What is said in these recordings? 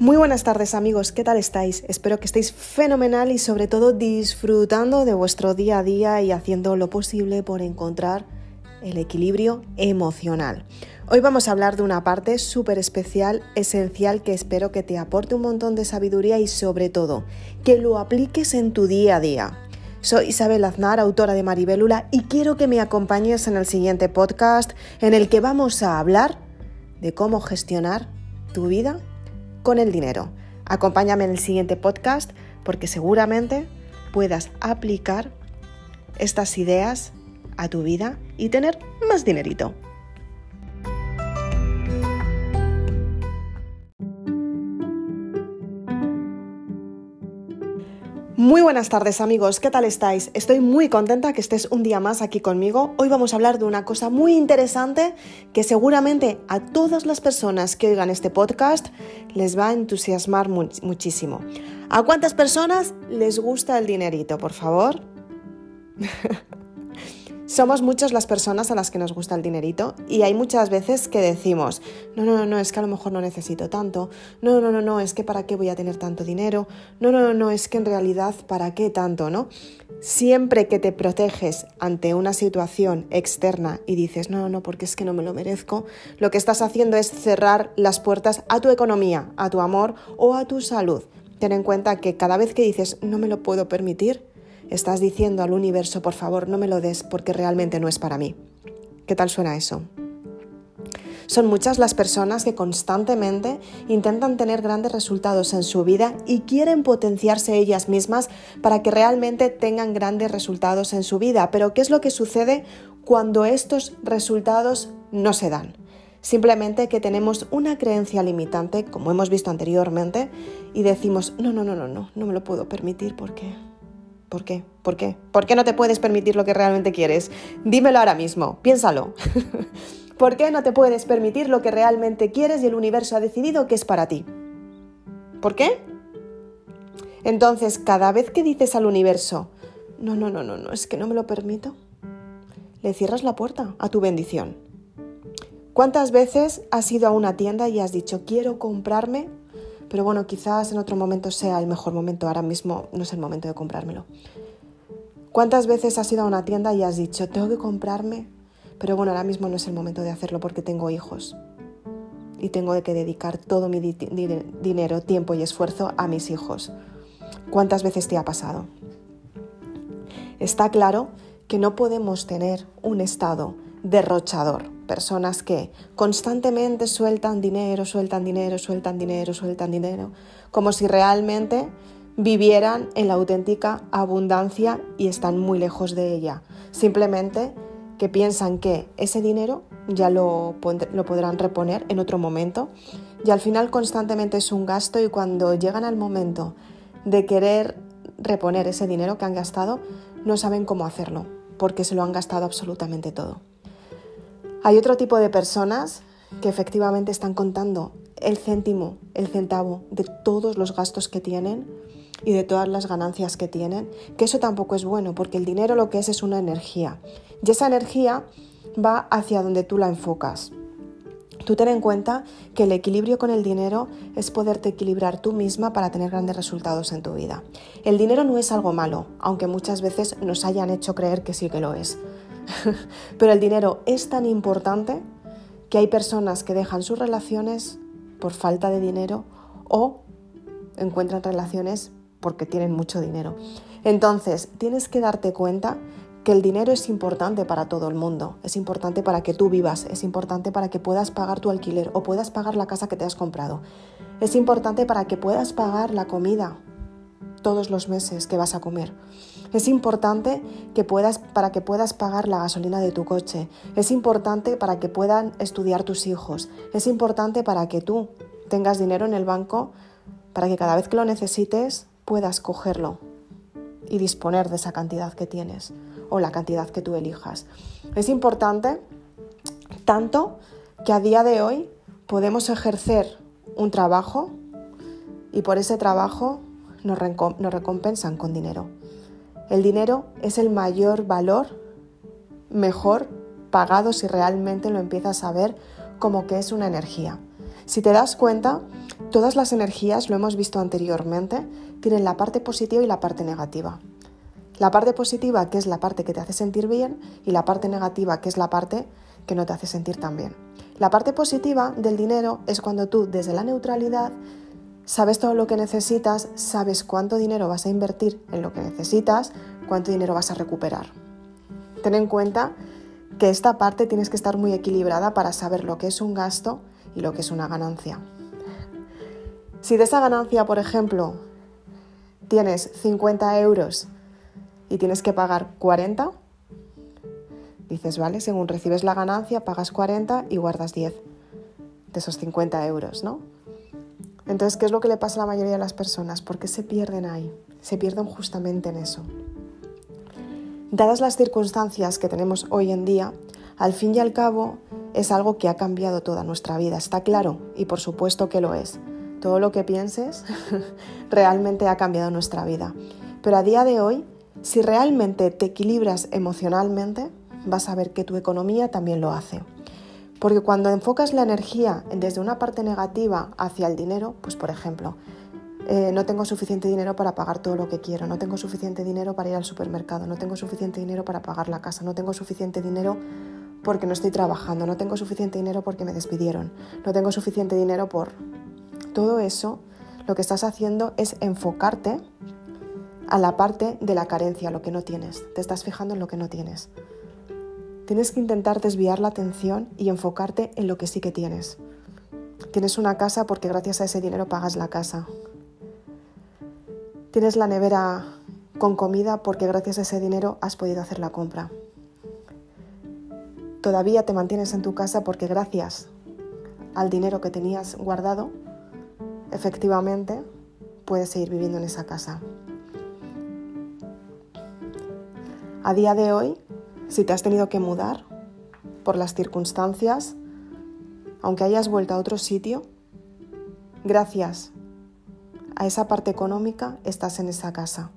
Muy buenas tardes amigos, ¿qué tal estáis? Espero que estéis fenomenal y sobre todo disfrutando de vuestro día a día y haciendo lo posible por encontrar el equilibrio emocional. Hoy vamos a hablar de una parte súper especial, esencial, que espero que te aporte un montón de sabiduría y sobre todo que lo apliques en tu día a día. Soy Isabel Aznar, autora de Maribélula, y quiero que me acompañes en el siguiente podcast en el que vamos a hablar de cómo gestionar tu vida con el dinero. Acompáñame en el siguiente podcast porque seguramente puedas aplicar estas ideas a tu vida y tener más dinerito. Muy buenas tardes amigos, ¿qué tal estáis? Estoy muy contenta que estés un día más aquí conmigo. Hoy vamos a hablar de una cosa muy interesante que seguramente a todas las personas que oigan este podcast les va a entusiasmar muchísimo. ¿A cuántas personas les gusta el dinerito, por favor? Somos muchas las personas a las que nos gusta el dinerito y hay muchas veces que decimos, no, no, no, es que a lo mejor no necesito tanto, no, no, no, no, es que para qué voy a tener tanto dinero, no, no, no, no, es que en realidad para qué tanto, ¿no? Siempre que te proteges ante una situación externa y dices, no, no, no, porque es que no me lo merezco, lo que estás haciendo es cerrar las puertas a tu economía, a tu amor o a tu salud. Ten en cuenta que cada vez que dices, no me lo puedo permitir, Estás diciendo al universo, por favor, no me lo des porque realmente no es para mí. ¿Qué tal suena eso? Son muchas las personas que constantemente intentan tener grandes resultados en su vida y quieren potenciarse ellas mismas para que realmente tengan grandes resultados en su vida. Pero ¿qué es lo que sucede cuando estos resultados no se dan? Simplemente que tenemos una creencia limitante, como hemos visto anteriormente, y decimos, no, no, no, no, no, no me lo puedo permitir porque ¿Por qué? ¿Por qué? ¿Por qué no te puedes permitir lo que realmente quieres? Dímelo ahora mismo, piénsalo. ¿Por qué no te puedes permitir lo que realmente quieres y el universo ha decidido que es para ti? ¿Por qué? Entonces, cada vez que dices al universo, no, no, no, no, no, es que no me lo permito, le cierras la puerta a tu bendición. ¿Cuántas veces has ido a una tienda y has dicho, quiero comprarme pero bueno, quizás en otro momento sea el mejor momento, ahora mismo no es el momento de comprármelo. ¿Cuántas veces has ido a una tienda y has dicho, tengo que comprarme? Pero bueno, ahora mismo no es el momento de hacerlo porque tengo hijos y tengo que dedicar todo mi dinero, tiempo y esfuerzo a mis hijos. ¿Cuántas veces te ha pasado? Está claro que no podemos tener un estado derrochador personas que constantemente sueltan dinero, sueltan dinero, sueltan dinero, sueltan dinero, como si realmente vivieran en la auténtica abundancia y están muy lejos de ella. Simplemente que piensan que ese dinero ya lo, lo podrán reponer en otro momento y al final constantemente es un gasto y cuando llegan al momento de querer reponer ese dinero que han gastado, no saben cómo hacerlo porque se lo han gastado absolutamente todo. Hay otro tipo de personas que efectivamente están contando el céntimo, el centavo de todos los gastos que tienen y de todas las ganancias que tienen, que eso tampoco es bueno, porque el dinero lo que es es una energía. Y esa energía va hacia donde tú la enfocas. Tú ten en cuenta que el equilibrio con el dinero es poderte equilibrar tú misma para tener grandes resultados en tu vida. El dinero no es algo malo, aunque muchas veces nos hayan hecho creer que sí que lo es. Pero el dinero es tan importante que hay personas que dejan sus relaciones por falta de dinero o encuentran relaciones porque tienen mucho dinero. Entonces, tienes que darte cuenta que el dinero es importante para todo el mundo, es importante para que tú vivas, es importante para que puedas pagar tu alquiler o puedas pagar la casa que te has comprado, es importante para que puedas pagar la comida todos los meses que vas a comer. Es importante que puedas, para que puedas pagar la gasolina de tu coche. Es importante para que puedan estudiar tus hijos. Es importante para que tú tengas dinero en el banco para que cada vez que lo necesites puedas cogerlo y disponer de esa cantidad que tienes o la cantidad que tú elijas. Es importante tanto que a día de hoy podemos ejercer un trabajo y por ese trabajo nos, recompensan con dinero. El dinero es el mayor valor, mejor pagado si realmente lo empiezas a ver como que es una energía. Si te das cuenta, todas las energías, lo hemos visto anteriormente, tienen la parte positiva y la parte negativa. La parte positiva, que es la parte que te hace sentir bien, y la parte negativa, que es la parte que no te hace sentir tan bien. La parte positiva del dinero es cuando tú, desde la neutralidad, sabes todo lo que necesitas, sabes cuánto dinero vas a invertir en lo que necesitas, cuánto dinero vas a recuperar. Ten en cuenta que esta parte tienes que estar muy equilibrada para saber lo que es un gasto y lo que es una ganancia. Si de esa ganancia, por ejemplo, tienes 50 euros y tienes que pagar 40, dices, vale, según recibes la ganancia, pagas 40 y guardas 10 de esos 50 euros, ¿no? Entonces, ¿qué es lo que le pasa a la mayoría de las personas? ¿Por qué se pierden ahí? Se pierden justamente en eso. Dadas las circunstancias que tenemos hoy en día, al fin y al cabo es algo que ha cambiado toda nuestra vida, está claro, y por supuesto que lo es. Todo lo que pienses realmente ha cambiado nuestra vida. Pero a día de hoy, si realmente te equilibras emocionalmente, vas a ver que tu economía también lo hace. Porque cuando enfocas la energía desde una parte negativa hacia el dinero, pues por ejemplo, eh, no tengo suficiente dinero para pagar todo lo que quiero, no tengo suficiente dinero para ir al supermercado, no tengo suficiente dinero para pagar la casa, no tengo suficiente dinero porque no estoy trabajando, no tengo suficiente dinero porque me despidieron, no tengo suficiente dinero por... Todo eso lo que estás haciendo es enfocarte a la parte de la carencia, lo que no tienes, te estás fijando en lo que no tienes. Tienes que intentar desviar la atención y enfocarte en lo que sí que tienes. Tienes una casa porque gracias a ese dinero pagas la casa. Tienes la nevera con comida porque gracias a ese dinero has podido hacer la compra. Todavía te mantienes en tu casa porque gracias al dinero que tenías guardado, efectivamente puedes seguir viviendo en esa casa. A día de hoy, si te has tenido que mudar por las circunstancias, aunque hayas vuelto a otro sitio, gracias a esa parte económica estás en esa casa,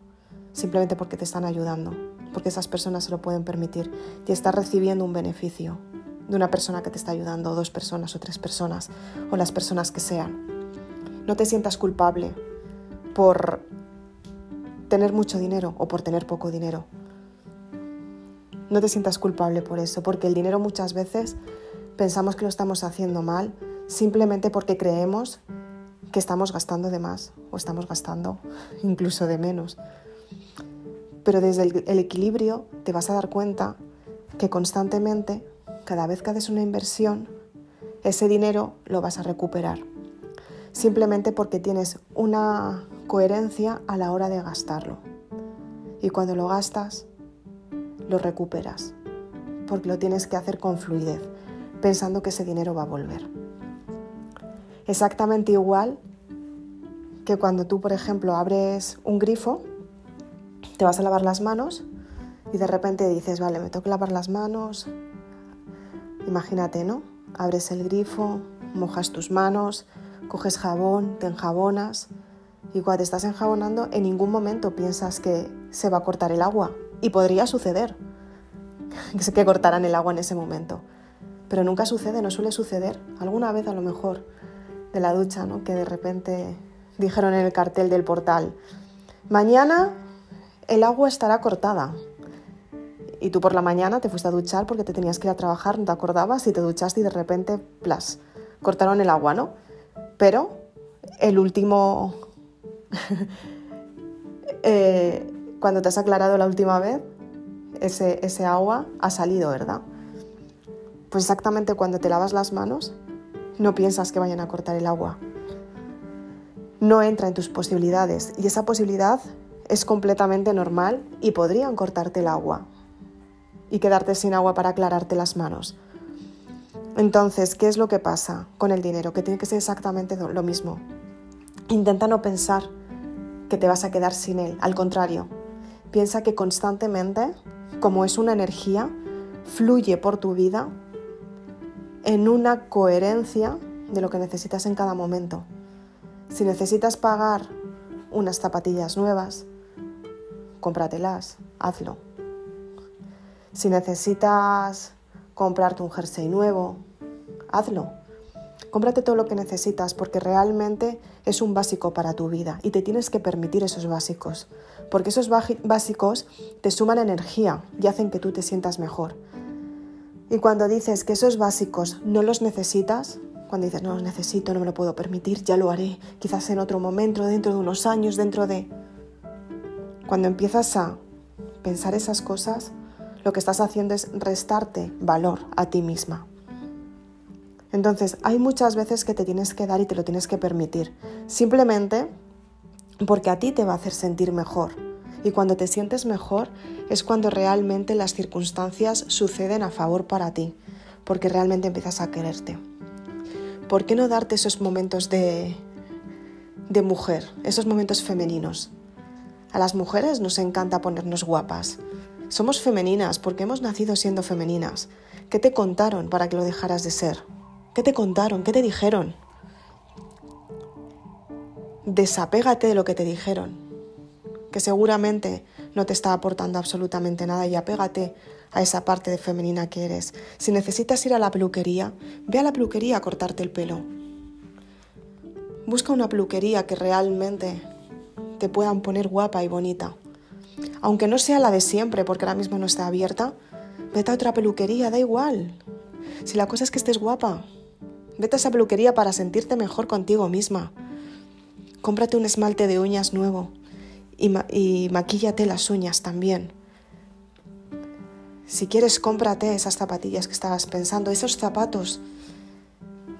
simplemente porque te están ayudando, porque esas personas se lo pueden permitir y estás recibiendo un beneficio de una persona que te está ayudando, dos personas o tres personas, o las personas que sean. No te sientas culpable por tener mucho dinero o por tener poco dinero. No te sientas culpable por eso, porque el dinero muchas veces pensamos que lo estamos haciendo mal simplemente porque creemos que estamos gastando de más o estamos gastando incluso de menos. Pero desde el, equilibrio te vas a dar cuenta que constantemente, cada vez que haces una inversión, ese dinero lo vas a recuperar. Simplemente porque tienes una coherencia a la hora de gastarlo. Y cuando lo gastas, lo recuperas. Porque lo tienes que hacer con fluidez, pensando que ese dinero va a volver. Exactamente igual que cuando tú, por ejemplo, abres un grifo, te vas a lavar las manos y de repente dices, vale, me tengo que lavar las manos. Imagínate, ¿no? Abres el grifo, mojas tus manos, coges jabón, te enjabonas y cuando te estás enjabonando en ningún momento piensas que se va a cortar el agua. Y podría suceder que cortaran el agua en ese momento. Pero nunca sucede, no suele suceder. Alguna vez a lo mejor de la ducha, ¿no? Que de repente dijeron en el cartel del portal, mañana el agua estará cortada. Y tú por la mañana te fuiste a duchar porque te tenías que ir a trabajar, no te acordabas y te duchaste y de repente, plas, cortaron el agua, ¿no? Pero el último... Eh, cuando te has aclarado la última vez, ese, agua ha salido, ¿verdad? Pues exactamente cuando te lavas las manos, no piensas que vayan a cortar el agua. No entra en tus posibilidades y esa posibilidad es completamente normal y podrían cortarte el agua y quedarte sin agua para aclararte las manos. Entonces, ¿qué es lo que pasa con el dinero? Que tiene que ser exactamente lo mismo. Intenta no pensar que te vas a quedar sin él. Al contrario, piensa que constantemente, como es una energía, fluye por tu vida en una coherencia de lo que necesitas en cada momento. Si necesitas pagar unas zapatillas nuevas, cómpratelas, hazlo. Si necesitas comprarte un jersey nuevo, hazlo. Cómprate todo lo que necesitas porque realmente es un básico para tu vida y te tienes que permitir esos básicos, porque esos básicos te suman energía y hacen que tú te sientas mejor. Y cuando dices que esos básicos no los necesitas, cuando dices no los necesito, no me lo puedo permitir, ya lo haré, quizás en otro momento, dentro de unos años, dentro de... Cuando empiezas a pensar esas cosas, lo que estás haciendo es restarte valor a ti misma. Entonces, hay muchas veces que te tienes que dar y te lo tienes que permitir, simplemente porque a ti te va a hacer sentir mejor. Y cuando te sientes mejor es cuando realmente las circunstancias suceden a favor para ti, porque realmente empiezas a quererte. ¿Por qué no darte esos momentos de, de mujer, esos momentos femeninos? A las mujeres nos encanta ponernos guapas. Somos femeninas porque hemos nacido siendo femeninas. ¿Qué te contaron para que lo dejaras de ser? ¿Qué te contaron? ¿Qué te dijeron? Desapégate de lo que te dijeron, que seguramente no te está aportando absolutamente nada y apégate a esa parte de femenina que eres. Si necesitas ir a la peluquería, ve a la peluquería a cortarte el pelo. Busca una peluquería que realmente te puedan poner guapa y bonita. Aunque no sea la de siempre, porque ahora mismo no está abierta, vete a otra peluquería, da igual. Si la cosa es que estés guapa, Vete a esa peluquería para sentirte mejor contigo misma. Cómprate un esmalte de uñas nuevo y, maquíllate las uñas también. Si quieres, cómprate esas zapatillas que estabas pensando, esos zapatos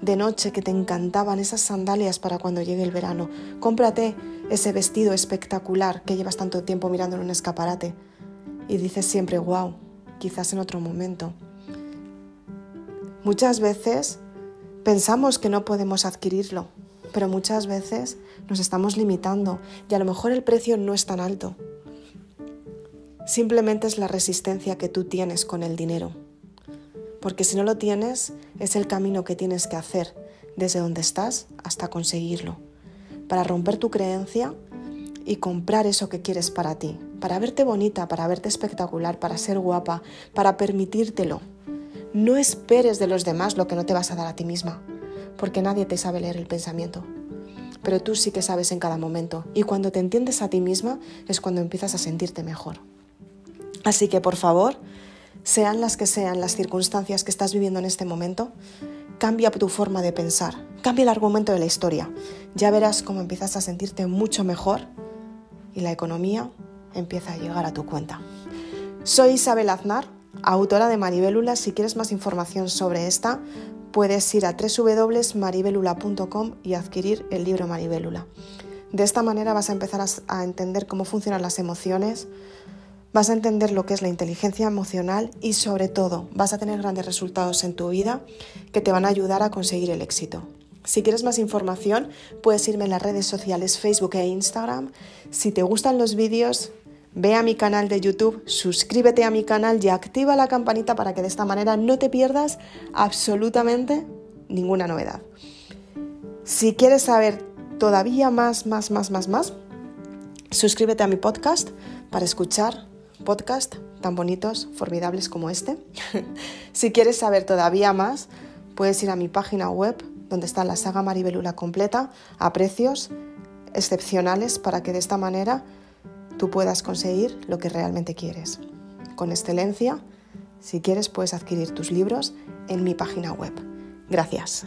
de noche que te encantaban, esas sandalias para cuando llegue el verano. Cómprate ese vestido espectacular que llevas tanto tiempo mirando en un escaparate y dices siempre, wow, quizás en otro momento. Muchas veces Pensamos que no podemos adquirirlo, pero muchas veces nos estamos limitando y a lo mejor el precio no es tan alto. Simplemente es la resistencia que tú tienes con el dinero. Porque si no lo tienes, es el camino que tienes que hacer desde donde estás hasta conseguirlo. Para romper tu creencia y comprar eso que quieres para ti. Para verte bonita, para verte espectacular, para ser guapa, para permitírtelo. No esperes de los demás lo que no te vas a dar a ti misma, porque nadie te sabe leer el pensamiento. Pero tú sí que sabes en cada momento, y cuando te entiendes a ti misma es cuando empiezas a sentirte mejor. Así que por favor, sean las que sean las circunstancias que estás viviendo en este momento, cambia tu forma de pensar, cambia el argumento de la historia. Ya verás cómo empiezas a sentirte mucho mejor y la economía empieza a llegar a tu cuenta. Soy Isabel Aznar autora de Maribélula. Si quieres más información sobre esta, puedes ir a www.maribelula.com y adquirir el libro Maribélula. De esta manera vas a empezar a entender cómo funcionan las emociones, vas a entender lo que es la inteligencia emocional y sobre todo vas a tener grandes resultados en tu vida que te van a ayudar a conseguir el éxito. Si quieres más información, puedes irme en las redes sociales Facebook e Instagram. Si te gustan los vídeos, Ve a mi canal de YouTube, suscríbete a mi canal y activa la campanita para que de esta manera no te pierdas absolutamente ninguna novedad. Si quieres saber todavía más, más, más, más, más, suscríbete a mi podcast para escuchar podcasts tan bonitos, formidables como este. si quieres saber todavía más, puedes ir a mi página web donde está la saga Maribelula completa a precios excepcionales para que de esta manera tú puedas conseguir lo que realmente quieres. Con excelencia, si quieres puedes adquirir tus libros en mi página web. Gracias.